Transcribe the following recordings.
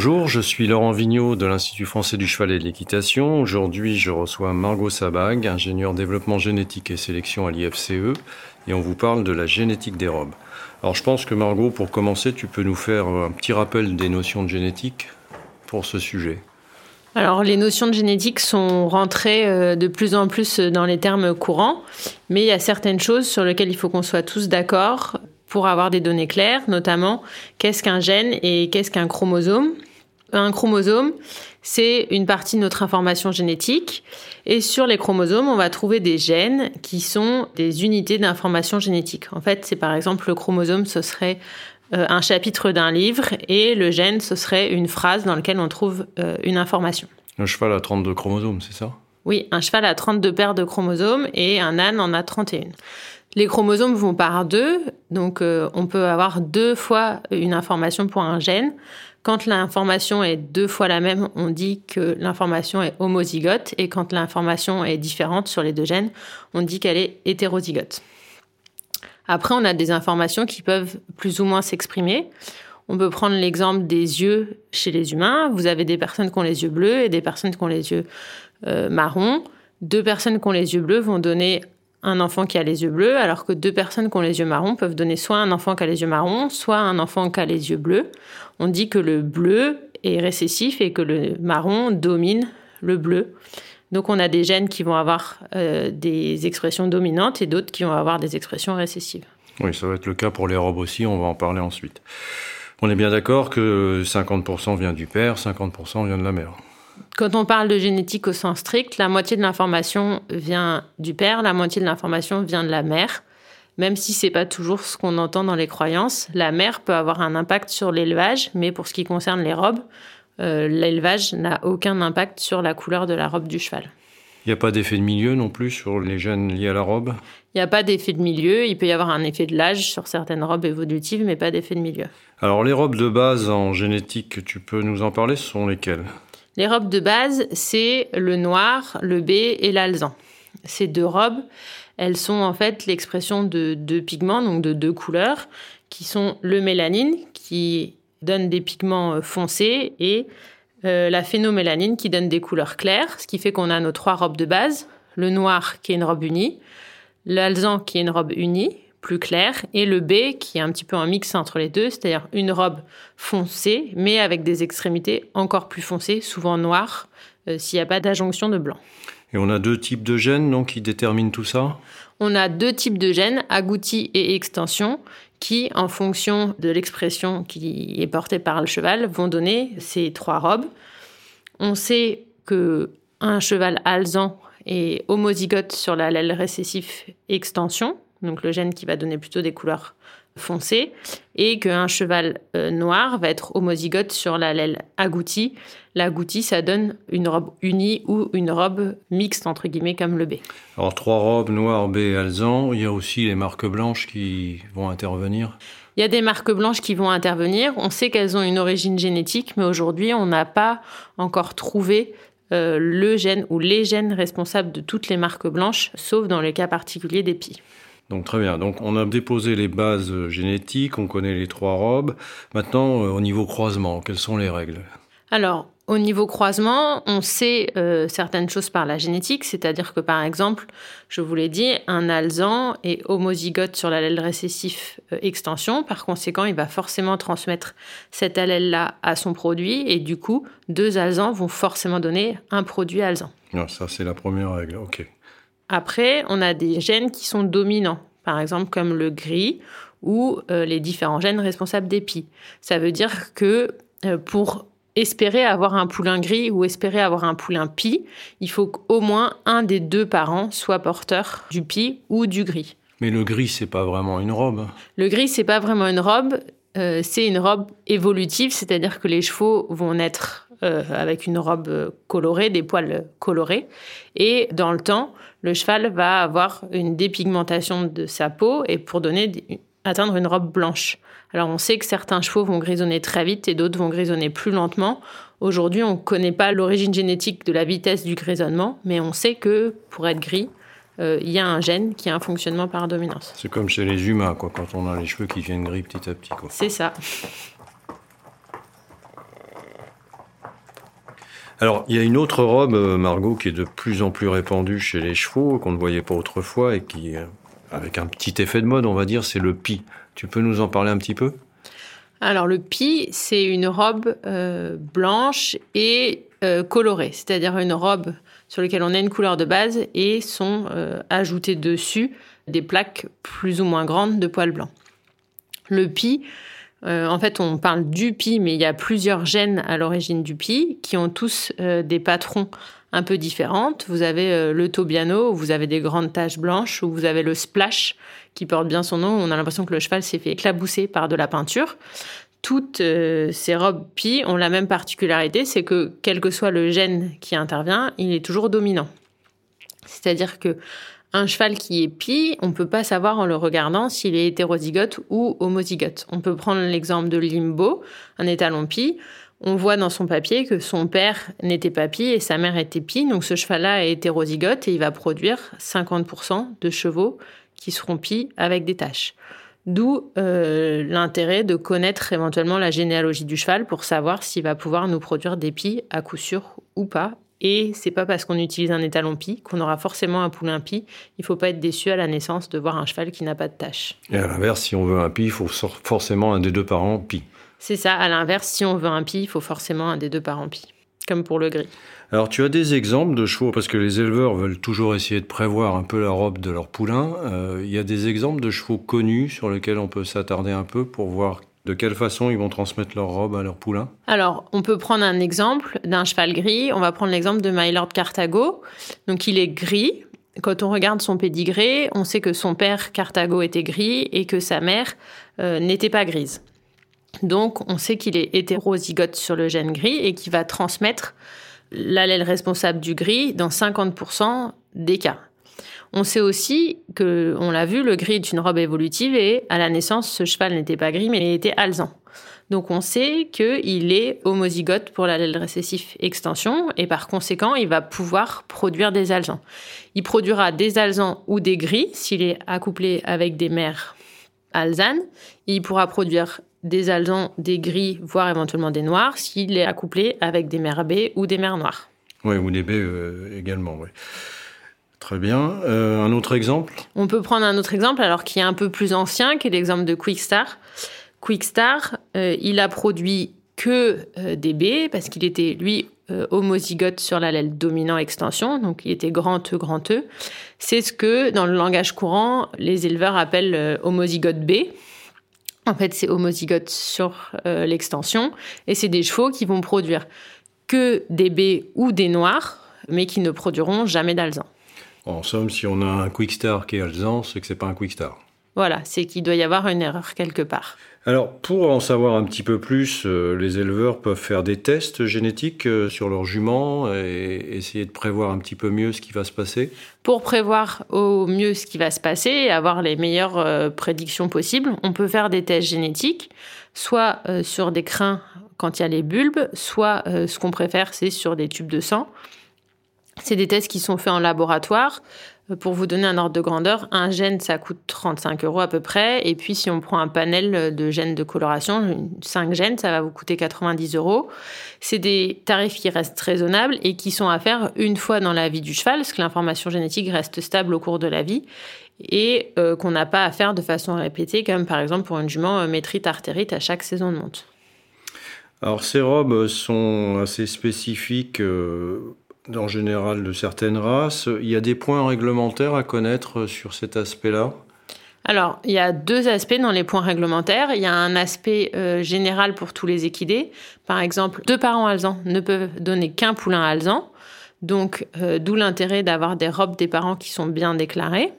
Bonjour, je suis Laurent Vigneault de l'Institut français du cheval et de l'équitation. Aujourd'hui, je reçois Margot Sabag, ingénieure développement génétique et sélection à l'IFCE, et on vous parle de la génétique des robes. Alors je pense que Margot, pour commencer, tu peux nous faire un petit rappel des notions de génétique pour ce sujet. Alors, les notions de génétique sont rentrées euh, de plus en plus dans les termes courants, mais il y a certaines choses sur lesquelles il faut qu'on soit tous d'accord pour avoir des données claires, notamment qu'est-ce qu'un gène et qu'est-ce qu'un chromosome? Un chromosome, c'est une partie de notre information génétique. Et sur les chromosomes, on va trouver des gènes qui sont des unités d'information génétique. En fait, c'est par exemple le chromosome, ce serait euh, un chapitre d'un livre et le gène, ce serait une phrase dans laquelle on trouve euh, une information. Un cheval a 32 chromosomes, c'est ça? Oui, un cheval a 32 paires de chromosomes et un âne en a 31. Les chromosomes vont par deux, donc euh, on peut avoir deux fois une information pour un gène. Quand l'information est deux fois la même, on dit que l'information est homozygote, et quand l'information est différente sur les deux gènes, on dit qu'elle est hétérozygote. Après, on a des informations qui peuvent plus ou moins s'exprimer. On peut prendre l'exemple des yeux chez les humains. Vous avez des personnes qui ont les yeux bleus et des personnes qui ont les yeux euh, marrons. Deux personnes qui ont les yeux bleus vont donner un enfant qui a les yeux bleus, alors que deux personnes qui ont les yeux marrons peuvent donner soit un enfant qui a les yeux marrons, soit un enfant qui a les yeux bleus. On dit que le bleu est récessif et que le marron domine le bleu. Donc on a des gènes qui vont avoir euh, des expressions dominantes et d'autres qui vont avoir des expressions récessives. Oui, ça va être le cas pour les robes aussi, on va en parler ensuite. On est bien d'accord que 50% vient du père, 50% vient de la mère. Quand on parle de génétique au sens strict, la moitié de l'information vient du père, la moitié de l'information vient de la mère. Même si c'est pas toujours ce qu'on entend dans les croyances, la mère peut avoir un impact sur l'élevage, mais pour ce qui concerne les robes, euh, l'élevage n'a aucun impact sur la couleur de la robe du cheval. Il n'y a pas d'effet de milieu non plus sur les gènes liés à la robe? Il n'y a pas d'effet de milieu. Il peut y avoir un effet de l'âge sur certaines robes évolutives, mais pas d'effet de milieu. Alors les robes de base en génétique, tu peux nous en parler Ce sont lesquelles? Les robes de base, c'est le noir, le B et l'alzan. Ces deux robes, elles sont en fait l'expression de deux pigments, donc de deux couleurs, qui sont le mélanine, qui donne des pigments euh, foncés, et euh, la phénomélanine, qui donne des couleurs claires, ce qui fait qu'on a nos trois robes de base. Le noir, qui est une robe unie, l'alzan, qui est une robe unie, plus clair, et le B qui est un petit peu un mix entre les deux, c'est-à-dire une robe foncée, mais avec des extrémités encore plus foncées, souvent noires, euh, s'il n'y a pas d'adjonction de blanc. Et on a deux types de gènes donc, qui déterminent tout ça? On a deux types de gènes, agouti et extension, qui, en fonction de l'expression qui est portée par le cheval, vont donner ces trois robes. On sait que un cheval alzan est homozygote sur l'allèle récessif extension, donc le gène qui va donner plutôt des couleurs foncées, et qu'un cheval euh, noir va être homozygote sur l'allèle agouti. L'agouti, ça donne une robe unie ou une robe mixte, entre guillemets, comme le B. Alors, trois robes noires, B et alzan. Il y a aussi les marques blanches qui vont intervenir. Il y a des marques blanches qui vont intervenir. On sait qu'elles ont une origine génétique, mais aujourd'hui, on n'a pas encore trouvé euh, le gène ou les gènes responsables de toutes les marques blanches, sauf dans le cas particulier des pies. Donc très bien. Donc on a déposé les bases génétiques, on connaît les trois robes. Maintenant, euh, au niveau croisement, quelles sont les règles? Alors, au niveau croisement, on sait euh, certaines choses par la génétique, c'est-à-dire que par exemple, je vous l'ai dit, un alzan est homozygote sur l'allèle récessif euh, extension. Par conséquent, il va forcément transmettre cet allèle-là à son produit, et du coup, deux alzans vont forcément donner un produit alzan. Ah, ça, c'est la première règle. Ok. Après, on a des gènes qui sont dominants, par exemple comme le gris ou euh, les différents gènes responsables des pies. Ça veut dire que euh, pour espérer avoir un poulain gris ou espérer avoir un poulain pie, il faut qu'au moins un des deux parents soit porteur du pie ou du gris. Mais le gris, c'est pas vraiment une robe. Le gris, c'est pas vraiment une robe. Euh, c'est une robe évolutive, c'est-à-dire que les chevaux vont naître avec une robe colorée, des poils colorés, et dans le temps, le cheval va avoir une dépigmentation de sa peau et pour donner atteindre une robe blanche. Alors on sait que certains chevaux vont grisonner très vite et d'autres vont grisonner plus lentement. Aujourd'hui, on ne connaît pas l'origine génétique de la vitesse du grisonnement, mais on sait que pour être gris, euh, il y a un gène qui a un fonctionnement par dominance. C'est comme chez les humains, quoi, quand on a les cheveux qui viennent gris petit à petit. C'est ça. Alors, il y a une autre robe, euh, Margot, qui est de plus en plus répandue chez les chevaux, qu'on ne voyait pas autrefois et qui, euh, avec un petit effet de mode, on va dire, c'est le pi. Tu peux nous en parler un petit peu? Alors, le pi, c'est une robe euh, blanche et colorée, c'est-à-dire une robe sur laquelle on a une couleur de base et sont ajoutées dessus des plaques plus ou moins grandes de poils blancs. Le pi, euh, en fait, on parle du pi, mais il y a plusieurs gènes à l'origine du pi qui ont tous euh, des patrons un peu différents. Vous avez euh, le tobiano, vous avez des grandes taches blanches, ou vous avez le splash, qui porte bien son nom. On a l'impression que le cheval s'est fait éclabousser par de la peinture. Toutes ces robes pi ont la même particularité, c'est que quel que soit le gène qui intervient, il est toujours dominant. C'est-à-dire que un cheval qui est pie, on ne peut pas savoir en le regardant s'il est hétérozygote ou homozygote. On peut prendre l'exemple de Limbo, un étalon pie. On voit dans son papier que son père n'était pas pie et sa mère était pie. Donc ce cheval-là est hétérozygote et il va produire 50% de chevaux qui seront pie avec des taches. D'où euh, l'intérêt de connaître éventuellement la généalogie du cheval pour savoir s'il va pouvoir nous produire des pies à coup sûr ou pas et c'est pas parce qu'on utilise un étalon pie qu'on aura forcément un poulain pie. Il faut pas être déçu à la naissance de voir un cheval qui n'a pas de tache. Et à l'inverse, si on veut un pie, il faut forcément un des deux parents pie. C'est ça. À l'inverse, si on veut un pie, il faut forcément un des deux parents pie. Comme pour le gris. Alors, tu as des exemples de chevaux, parce que les éleveurs veulent toujours essayer de prévoir un peu la robe de leur poulain. Euh, il y a des exemples de chevaux connus sur lesquels on peut s'attarder un peu pour voir de quelle façon ils vont transmettre leur robe à leur poulain Alors, on peut prendre un exemple d'un cheval gris. On va prendre l'exemple de Mylord Carthago. Donc, il est gris. Quand on regarde son pédigré, on sait que son père Carthago était gris et que sa mère euh, n'était pas grise. Donc, on sait qu'il est hétérozygote sur le gène gris et qu'il va transmettre l'allèle responsable du gris dans 50% des cas. On sait aussi que, on l'a vu, le gris est une robe évolutive et à la naissance, ce cheval n'était pas gris mais il était alzan. Donc on sait qu'il est homozygote pour l'allèle récessif extension et par conséquent, il va pouvoir produire des alzans. Il produira des alzans ou des gris s'il est accouplé avec des mères alzanes. Il pourra produire des alzans, des gris, voire éventuellement des noirs s'il est accouplé avec des mères B ou des mères noires. Oui, ou des B euh, également, oui. Très bien. Euh, un autre exemple? On peut prendre un autre exemple, alors qui est un peu plus ancien, qui est l'exemple de Quickstar. Quickstar, euh, il a produit que euh, des B, parce qu'il était, lui, homozygote sur l'allèle dominant extension, donc il était grand E, grand E. C'est ce que, dans le langage courant, les éleveurs appellent homozygote B. En fait, c'est homozygote sur l'extension, et c'est des chevaux qui vont produire que des B ou des noirs, mais qui ne produiront jamais d'alzan. En somme, si on a un Quickstar qui est alzan, c'est que c'est pas un Quickstar. Voilà, c'est qu'il doit y avoir une erreur quelque part. Alors, pour en savoir un petit peu plus, euh, les éleveurs peuvent faire des tests génétiques euh, sur leurs juments et essayer de prévoir un petit peu mieux ce qui va se passer. Pour prévoir au mieux ce qui va se passer et avoir les meilleures euh, prédictions possibles, on peut faire des tests génétiques, soit sur des crins quand il y a les bulbes, soit ce qu'on préfère, c'est sur des tubes de sang. C'est des tests qui sont faits en laboratoire. Euh, pour vous donner un ordre de grandeur, un gène, ça coûte 35 euros à peu près. Et puis, si on prend un panel de gènes de coloration, 5 gènes, ça va vous coûter 90 euros. C'est des tarifs qui restent raisonnables et qui sont à faire une fois dans la vie du cheval, parce que l'information génétique reste stable au cours de la vie et euh, qu'on n'a pas à faire de façon répétée, comme par exemple pour une jument euh, métrite-artérite à chaque saison de monte. Alors, ces robes sont assez spécifiques en général de certaines races. Il y a des points réglementaires à connaître sur cet aspect-là? Alors, il y a deux aspects dans les points réglementaires. Il y a un aspect euh, général pour tous les équidés. Par exemple, deux parents alzans ne peuvent donner qu'un poulain alzan. Donc, euh, d'où l'intérêt d'avoir des robes des parents qui sont bien déclarées.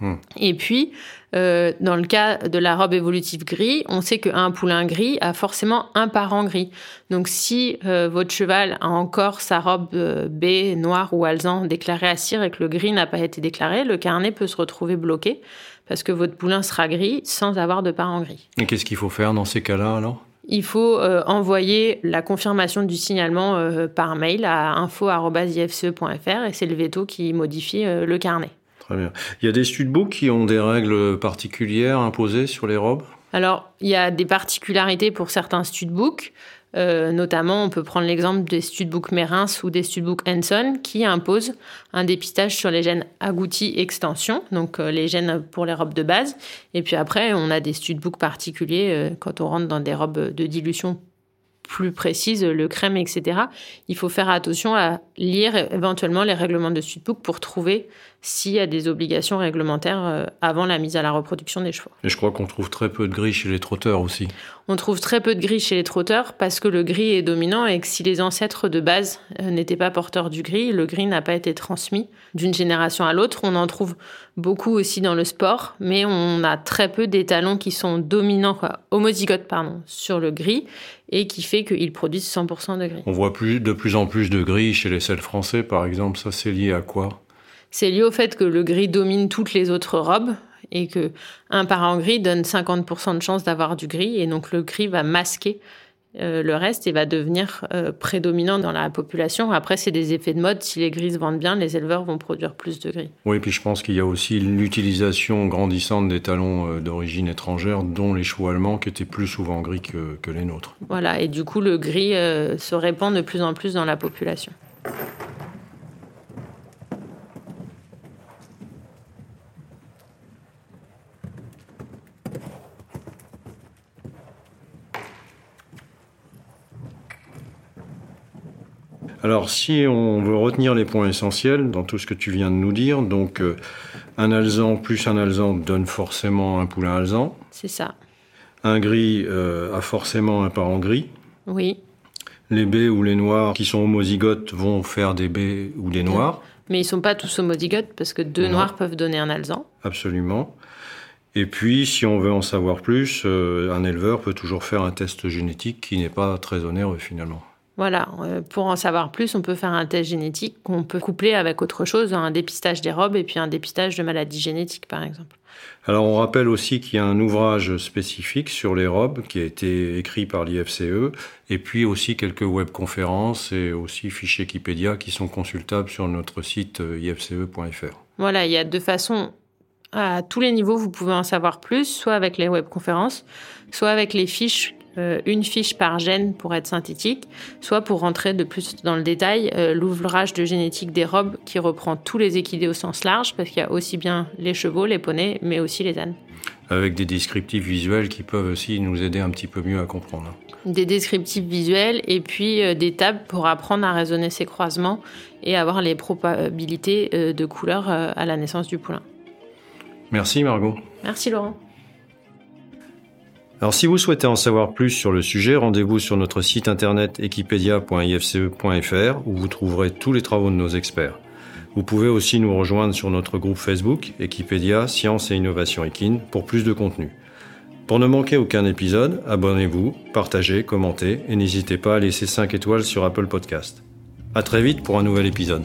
Hmm. Et puis, euh, dans le cas de la robe évolutive gris, on sait qu'un poulain gris a forcément un parent gris. Donc si euh, votre cheval a encore sa robe euh, B, noire ou alzan déclarée à cire et que le gris n'a pas été déclaré, le carnet peut se retrouver bloqué parce que votre poulain sera gris sans avoir de parents gris. Et qu'est-ce qu'il faut faire dans ces cas-là alors? Il faut euh, envoyer la confirmation du signalement euh, par mail à info.ifce.fr et c'est le veto qui modifie euh, le carnet. Très bien. Il y a des studbooks qui ont des règles particulières imposées sur les robes? Alors, il y a des particularités pour certains studbooks. Euh, notamment, on peut prendre l'exemple des studbooks Merins ou des studbooks Hanson qui imposent un dépistage sur les gènes agoutis extension, donc euh, les gènes pour les robes de base. Et puis après, on a des studbooks particuliers euh, quand on rentre dans des robes de dilution plus précises, le crème, etc. Il faut faire attention à lire éventuellement les règlements de Studbook pour trouver s'il y a des obligations réglementaires euh, avant la mise à la reproduction des chevaux. Et je crois qu'on trouve très peu de gris chez les trotteurs aussi. On trouve très peu de gris chez les trotteurs parce que le gris est dominant et que si les ancêtres de base euh, n'étaient pas porteurs du gris, le gris n'a pas été transmis d'une génération à l'autre. On en trouve beaucoup aussi dans le sport, mais on a très peu d'étalons qui sont dominants, quoi, homozygotes, pardon, sur le gris et qui fait qu'ils produisent 100% de gris. On voit plus, de plus en plus de gris chez les selles français, par exemple. Ça, c'est lié à quoi? C'est lié au fait que le gris domine toutes les autres robes et que un parent gris donne 50% de chance d'avoir du gris et donc le gris va masquer euh, le reste et va devenir euh, prédominant dans la population. Après, c'est des effets de mode. Si les gris se vendent bien, les éleveurs vont produire plus de gris. Oui, puis je pense qu'il y a aussi l'utilisation grandissante des talons euh, d'origine étrangère, dont les chevaux allemands qui étaient plus souvent gris que, que les nôtres. Voilà, et du coup, le gris se répand de plus en plus dans la population. Alors, si on veut retenir les points essentiels dans tout ce que tu viens de nous dire, donc euh, un alzan plus un alzan donne forcément un poulain alzan. C'est ça. Un gris euh, a forcément un parent gris. Oui. Les baies ou les noirs qui sont homozygotes vont faire des baies ou des noirs. Mais ils sont pas tous homozygotes parce que deux noirs peuvent donner un alzan. Absolument. Et puis, si on veut en savoir plus, euh, un éleveur peut toujours faire un test génétique qui n'est pas très onéreux finalement. Voilà, euh, pour en savoir plus, on peut faire un test génétique qu'on peut coupler avec autre chose, un dépistage des robes et puis un dépistage de maladies génétiques, par exemple. Alors, on rappelle aussi qu'il y a un ouvrage spécifique sur les robes qui a été écrit par l'IFCE, et puis aussi quelques webconférences et aussi fichiers Wikipédia qui sont consultables sur notre site euh, ifce.fr. Voilà, il y a deux façons. À tous les niveaux, vous pouvez en savoir plus, soit avec les webconférences, soit avec les fiches euh, une fiche par gène pour être synthétique, soit pour rentrer de plus dans le détail, euh, l'ouvrage de génétique des robes qui reprend tous les équidés au sens large, parce qu'il y a aussi bien les chevaux, les poneys, mais aussi les ânes. Avec des descriptifs visuels qui peuvent aussi nous aider un petit peu mieux à comprendre. Des descriptifs visuels et puis euh, des tables pour apprendre à raisonner ces croisements et avoir les probabilités de couleurs à la naissance du poulain. Merci Margot. Merci Laurent. Alors si vous souhaitez en savoir plus sur le sujet, rendez-vous sur notre site internet equipedia.ifce.fr où vous trouverez tous les travaux de nos experts. Vous pouvez aussi nous rejoindre sur notre groupe Facebook Equipedia Science et Innovation Equine pour plus de contenu. Pour ne manquer aucun épisode, abonnez-vous, partagez, commentez et n'hésitez pas à laisser 5 étoiles sur Apple Podcast. À très vite pour un nouvel épisode.